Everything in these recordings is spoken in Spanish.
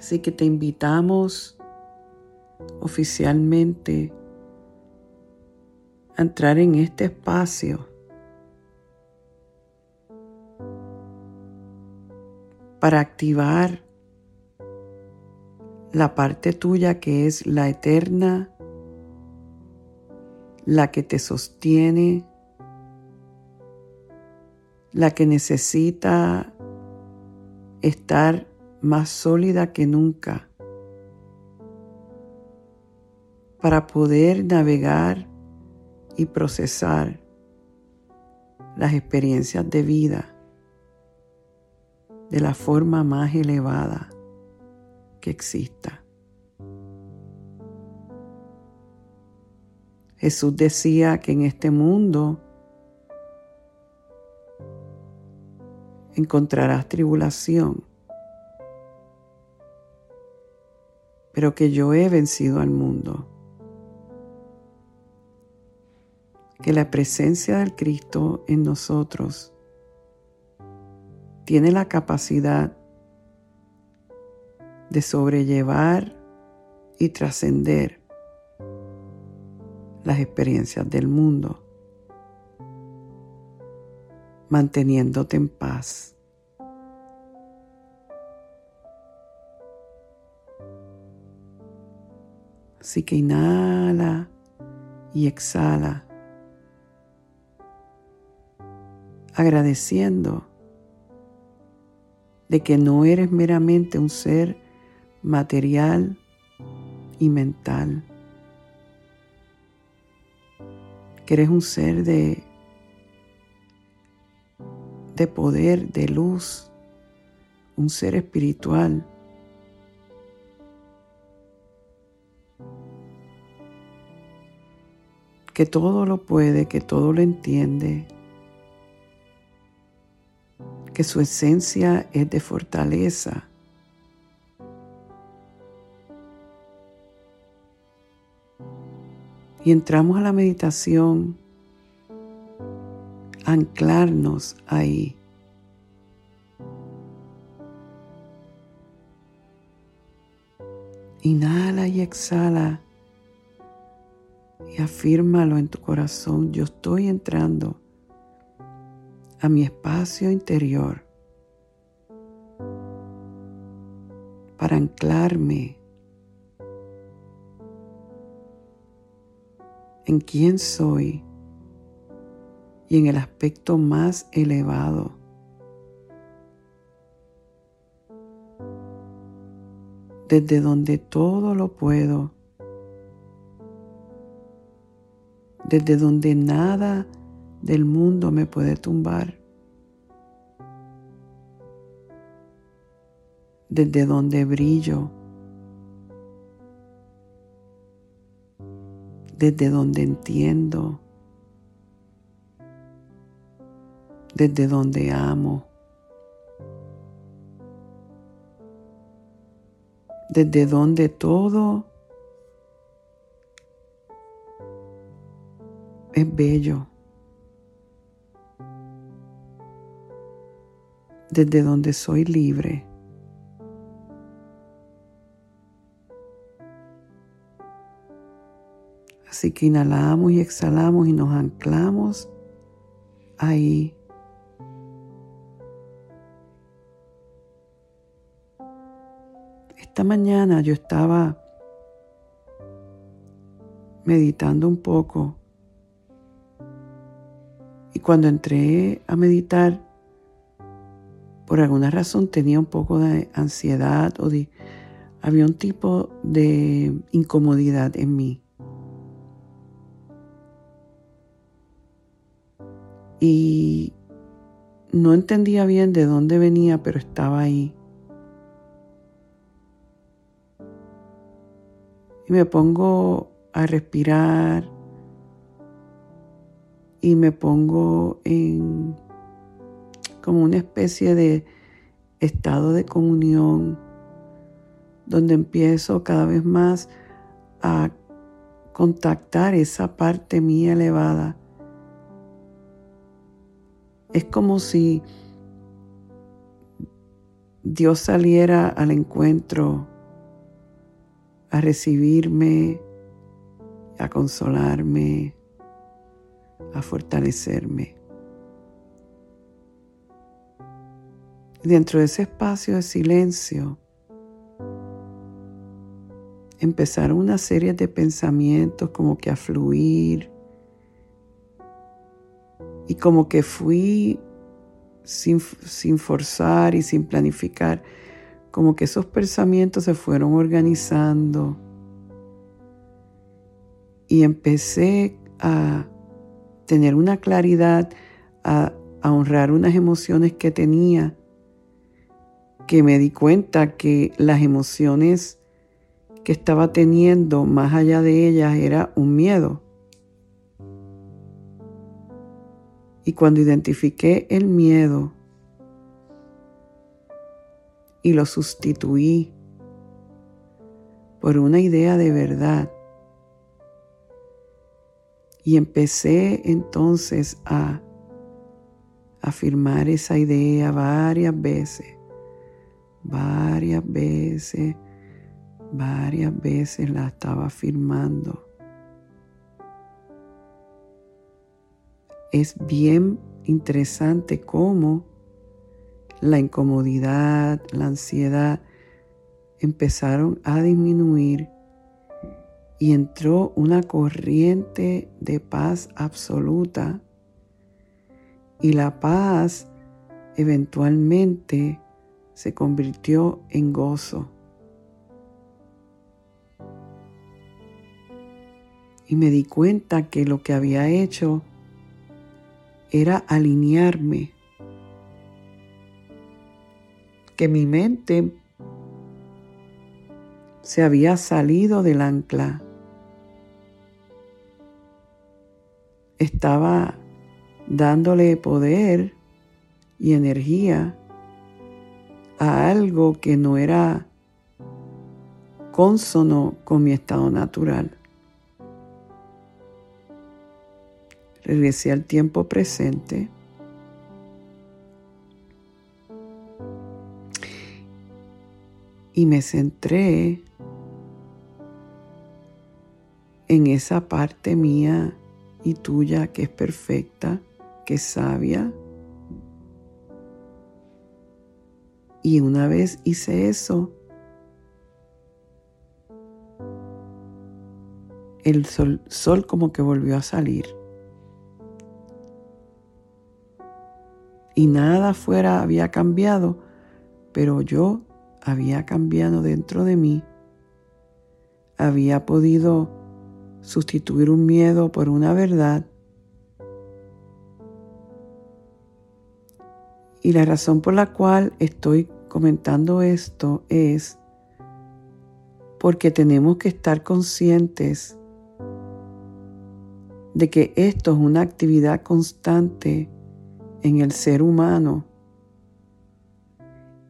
Así que te invitamos oficialmente a entrar en este espacio. Para activar la parte tuya que es la eterna, la que te sostiene, la que necesita estar más sólida que nunca para poder navegar y procesar las experiencias de vida de la forma más elevada que exista. Jesús decía que en este mundo encontrarás tribulación, pero que yo he vencido al mundo. Que la presencia del Cristo en nosotros tiene la capacidad de sobrellevar y trascender las experiencias del mundo, manteniéndote en paz. Así que inhala y exhala, agradeciendo de que no eres meramente un ser material y mental, que eres un ser de, de poder, de luz, un ser espiritual. Que todo lo puede, que todo lo entiende, que su esencia es de fortaleza. Y entramos a la meditación, anclarnos ahí. Inhala y exhala y afírmalo en tu corazón. Yo estoy entrando a mi espacio interior para anclarme en quién soy y en el aspecto más elevado. Desde donde todo lo puedo, desde donde nada del mundo me puede tumbar. Desde donde brillo. Desde donde entiendo. Desde donde amo. Desde donde todo es bello. desde donde soy libre. Así que inhalamos y exhalamos y nos anclamos ahí. Esta mañana yo estaba meditando un poco y cuando entré a meditar por alguna razón tenía un poco de ansiedad o había un tipo de incomodidad en mí. Y no entendía bien de dónde venía, pero estaba ahí. Y me pongo a respirar y me pongo en como una especie de estado de comunión donde empiezo cada vez más a contactar esa parte mía elevada. Es como si Dios saliera al encuentro a recibirme, a consolarme, a fortalecerme. Dentro de ese espacio de silencio, empezaron una serie de pensamientos como que a fluir y como que fui sin, sin forzar y sin planificar, como que esos pensamientos se fueron organizando y empecé a tener una claridad, a, honrar unas emociones que tenía, que me di cuenta que las emociones que estaba teniendo más allá de ellas era un miedo. Y cuando identifiqué el miedo y lo sustituí por una idea de verdad, y empecé entonces a afirmar esa idea varias veces, varias veces Varias veces la estaba afirmando. Es bien interesante cómo la incomodidad, la ansiedad empezaron a disminuir y entró una corriente de paz absoluta y la paz eventualmente se convirtió en gozo. y me di cuenta que lo que había hecho era alinearme, que mi mente se había salido del ancla, estaba dándole poder y energía a algo que no era consono con mi estado natural. Regresé al tiempo presente. Y me centré en esa parte mía y tuya que es perfecta, que es sabia. Y una vez hice eso, el sol, sol como que volvió a salir. y nada fuera había cambiado, pero yo había cambiado dentro de mí. Había podido sustituir un miedo por una verdad. Y la razón por la cual estoy comentando esto es porque tenemos que estar conscientes de que esto es una actividad constante en el ser humano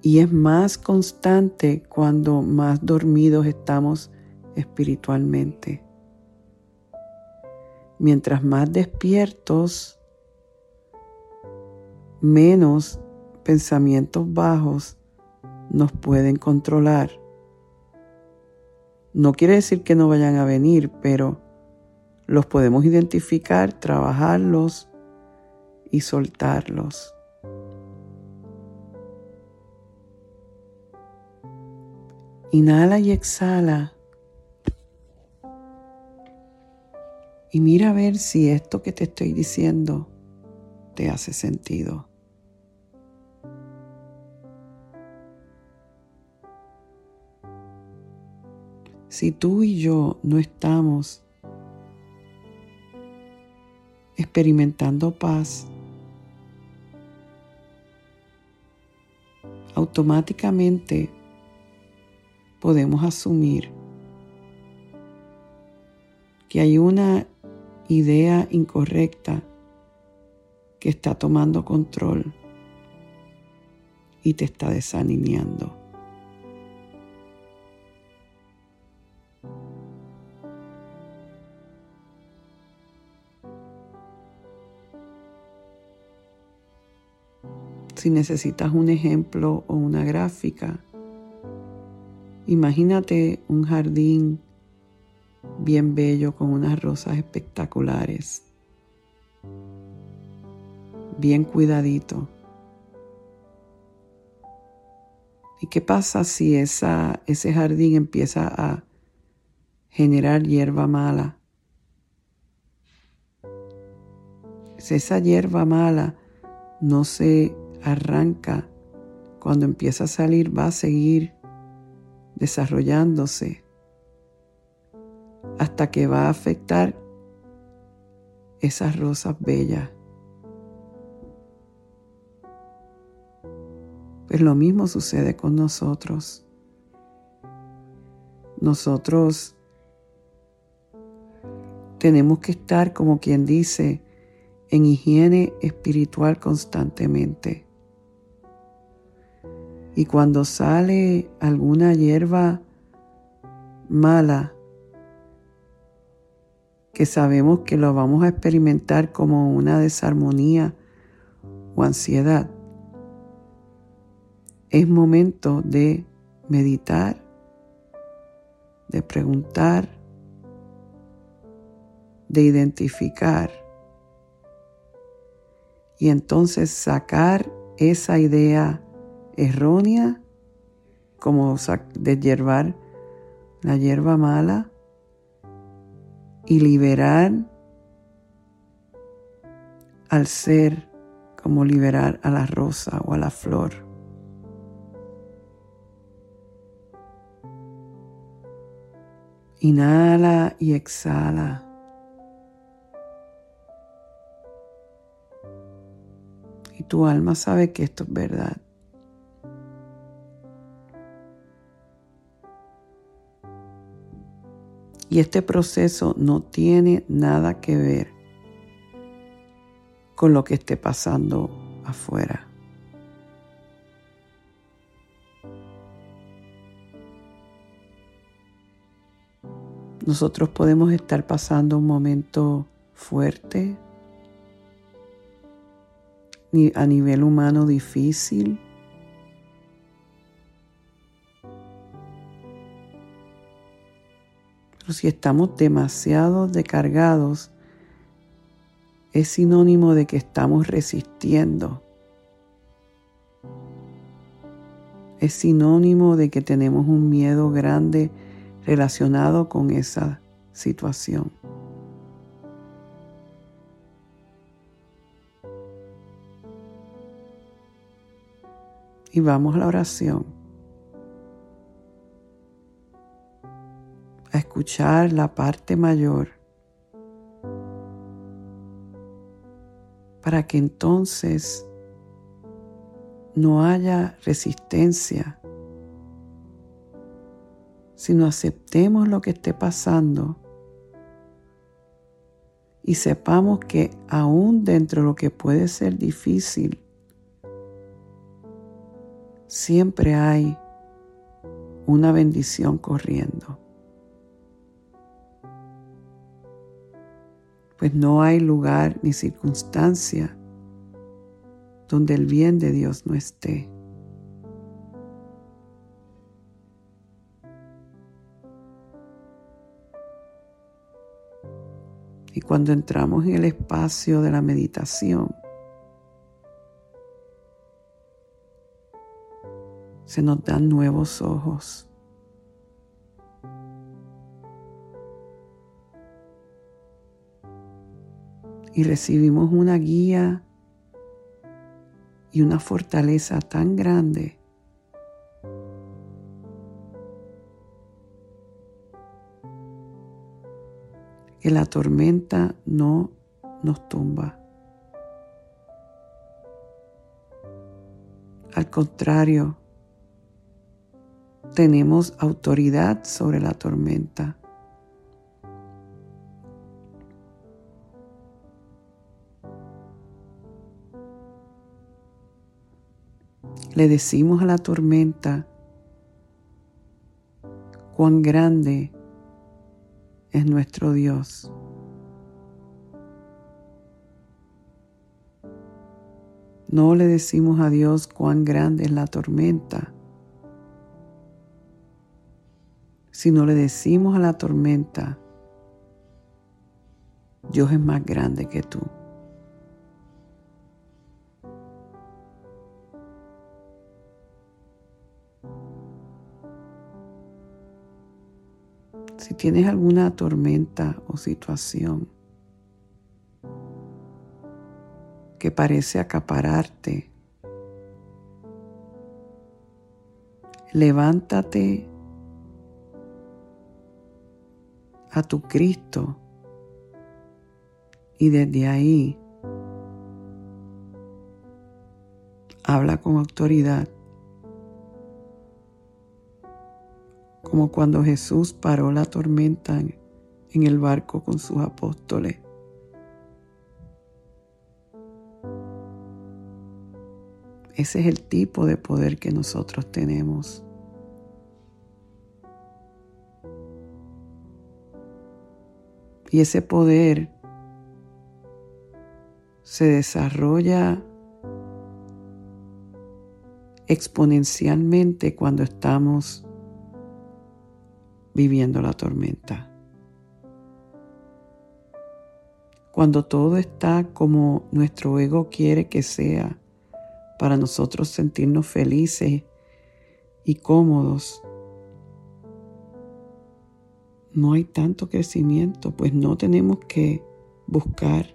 y es más constante cuando más dormidos estamos espiritualmente. Mientras más despiertos, menos pensamientos bajos nos pueden controlar. No quiere decir que no vayan a venir, pero los podemos identificar, trabajarlos y soltarlos. Inhala y exhala. Y mira a ver si esto que te estoy diciendo te hace sentido. Si tú y yo no estamos experimentando paz, automáticamente podemos asumir que hay una idea incorrecta que está tomando control y te está desalineando. si necesitas un ejemplo o una gráfica, imagínate un jardín bien bello con unas rosas espectaculares, bien cuidadito. ¿Y qué pasa si ese jardín empieza a generar hierba mala? Si esa hierba mala no se arranca, cuando empieza a salir va a seguir desarrollándose hasta que va a afectar esas rosas bellas. Pues lo mismo sucede con nosotros. Nosotros tenemos que estar, como quien dice, en higiene espiritual constantemente. Y cuando sale alguna hierba mala, que sabemos que lo vamos a experimentar como una desarmonía o ansiedad, es momento de meditar, de preguntar, de identificar y entonces sacar esa idea errónea como de hierbar la hierba mala y liberar al ser como liberar a la rosa o a la flor. Inhala y exhala. Y tu alma sabe que esto es verdad. Y este proceso no tiene nada que ver con lo que esté pasando afuera. Nosotros podemos estar pasando un momento fuerte, a nivel humano difícil, si estamos demasiado descargados, es sinónimo de que estamos resistiendo. Es sinónimo de que tenemos un miedo grande relacionado con esa situación. Y vamos a la oración. Escuchar la parte mayor para que entonces no haya resistencia, sino aceptemos lo que esté pasando y sepamos que aún dentro de lo que puede ser difícil, siempre hay una bendición corriendo. Pues no hay lugar ni circunstancia donde el bien de Dios no esté. Y cuando entramos en el espacio de la meditación, se nos dan nuevos ojos. Y recibimos una guía y una fortaleza tan grande que la tormenta no nos tumba. Al contrario, tenemos autoridad sobre la tormenta. Le decimos a la tormenta cuán grande es nuestro Dios. No le decimos a Dios cuán grande es la tormenta, sino le decimos a la tormenta, Dios es más grande que tú. Si tienes alguna tormenta o situación que parece acapararte, levántate a tu Cristo y desde ahí habla con autoridad como cuando Jesús paró la tormenta en el barco con sus apóstoles. Ese es el tipo de poder que nosotros tenemos. Y ese poder se desarrolla exponencialmente cuando estamos viviendo la tormenta. Cuando todo está como nuestro ego quiere que sea, para nosotros sentirnos felices y cómodos, no hay tanto crecimiento, pues no tenemos que buscar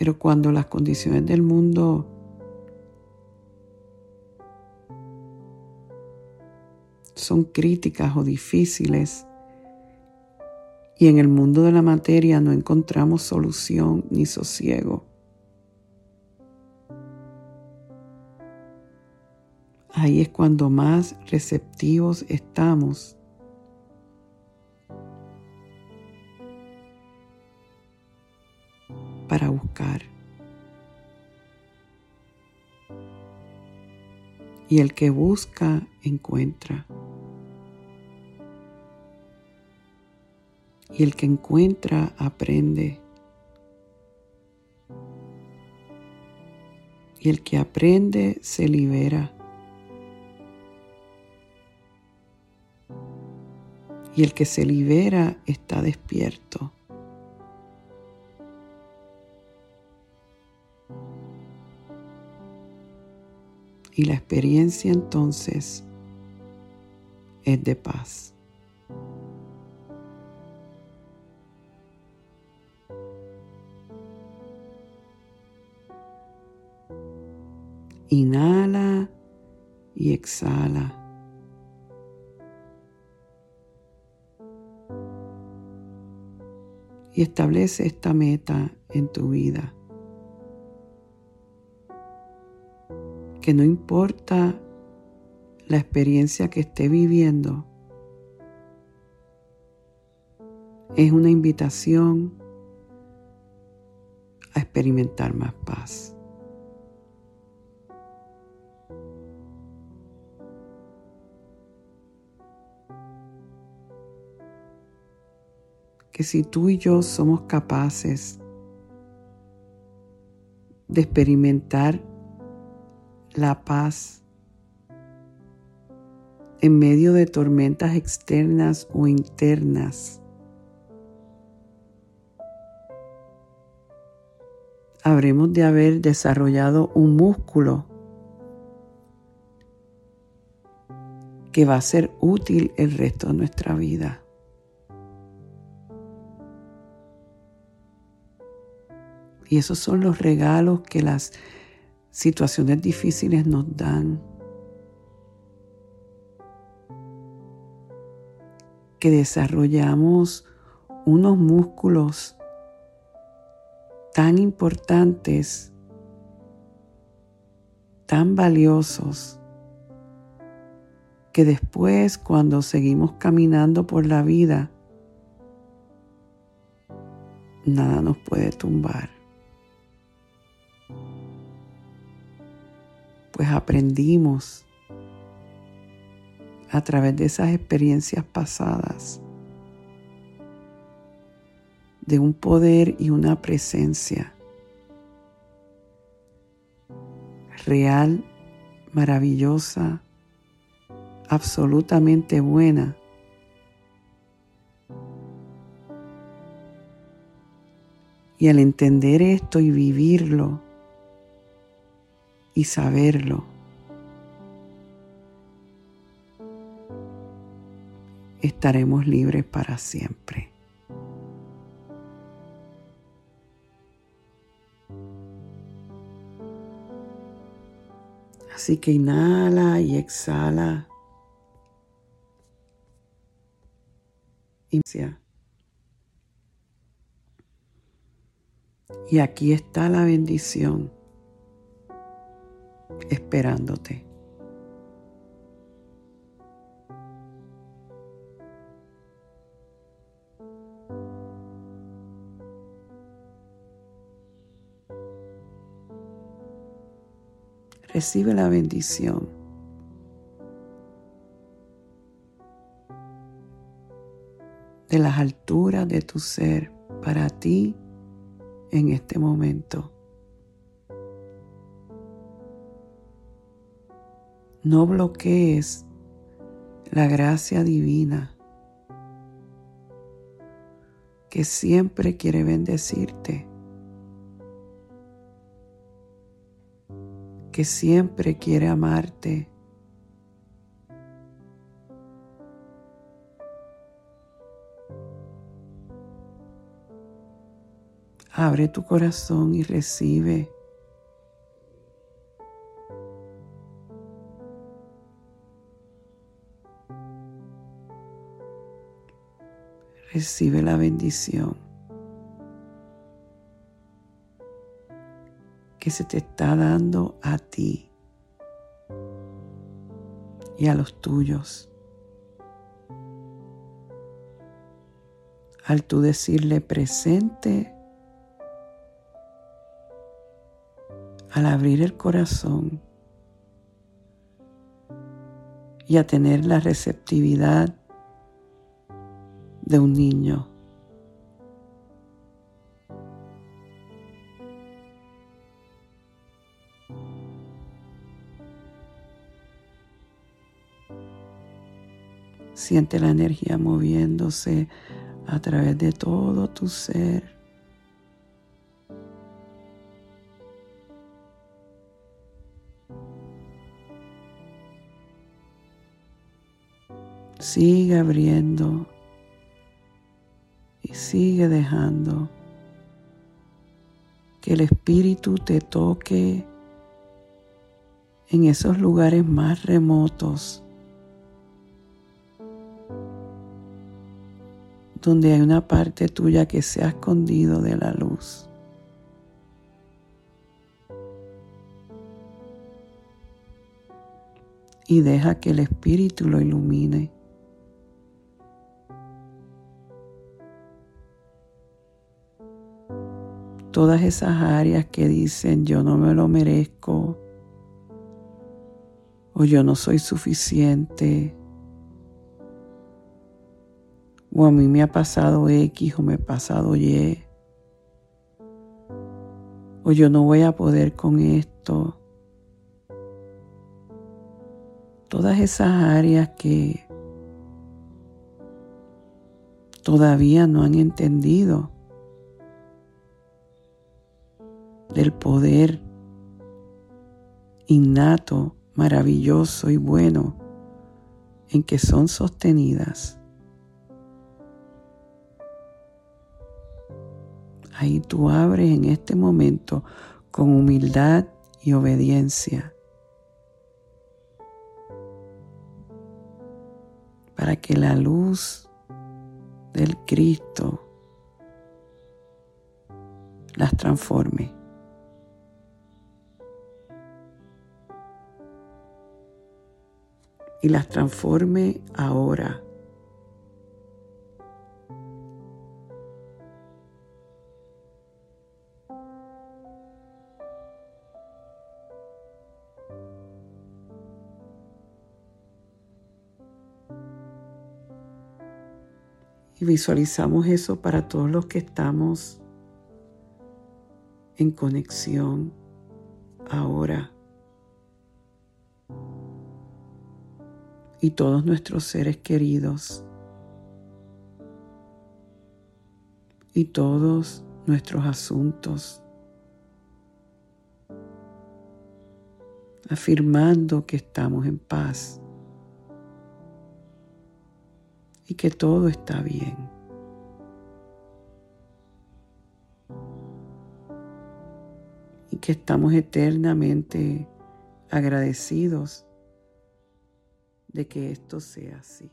Pero cuando las condiciones del mundo son críticas o difíciles y en el mundo de la materia no encontramos solución ni sosiego, ahí es cuando más receptivos estamos Y el que busca, encuentra. Y el que encuentra, aprende. Y el que aprende, se libera. Y el que se libera está despierto. Y la experiencia entonces es de paz. Inhala y exhala. Y establece esta meta en tu vida. Que no importa la experiencia que esté viviendo, es una invitación a experimentar más paz. Que si tú y yo somos capaces de experimentar la paz en medio de tormentas externas o internas. Habremos de haber desarrollado un músculo que va a ser útil el resto de nuestra vida. Y esos son los regalos que las situaciones difíciles nos dan, que desarrollamos unos músculos tan importantes, tan valiosos, que después cuando seguimos caminando por la vida, nada nos puede tumbar. Pues aprendimos a través de esas experiencias pasadas de un poder y una presencia real, maravillosa, absolutamente buena. Y al entender esto y vivirlo y saberlo, estaremos libres para siempre. Así que inhala y exhala. Y aquí está la bendición esperándote. Recibe la bendición. de las alturas de tu ser para ti en este momento. No bloquees la gracia divina que siempre quiere bendecirte. que siempre quiere amarte. Abre tu corazón y recibe. Recibe la bendición. que se te está dando a ti y a los tuyos. Al tú decirle presente, al abrir el corazón y a tener la receptividad de un niño. Siente la energía moviéndose a través de todo tu ser. Sigue abriendo sigue dejando que el Espíritu te toque en esos lugares más remotos donde hay una parte tuya que se ha escondido de la luz. Y deja que el Espíritu lo ilumine. Todas esas áreas que dicen yo no me lo merezco o yo no soy suficiente o a mí me ha pasado X o me ha pasado Y, o yo no voy a poder con esto. Todas esas áreas que todavía no han entendido del poder innato, maravilloso y bueno en que son sostenidas Ahí tú abres en este momento con humildad y obediencia para que la luz del Cristo las transforme. Y las transforme ahora. Y visualizamos eso para todos los que estamos en conexión ahora. Y todos nuestros seres queridos. Y todos nuestros asuntos. Afirmando que estamos en paz y que todo está bien. Y que estamos eternamente agradecidos de que esto sea así.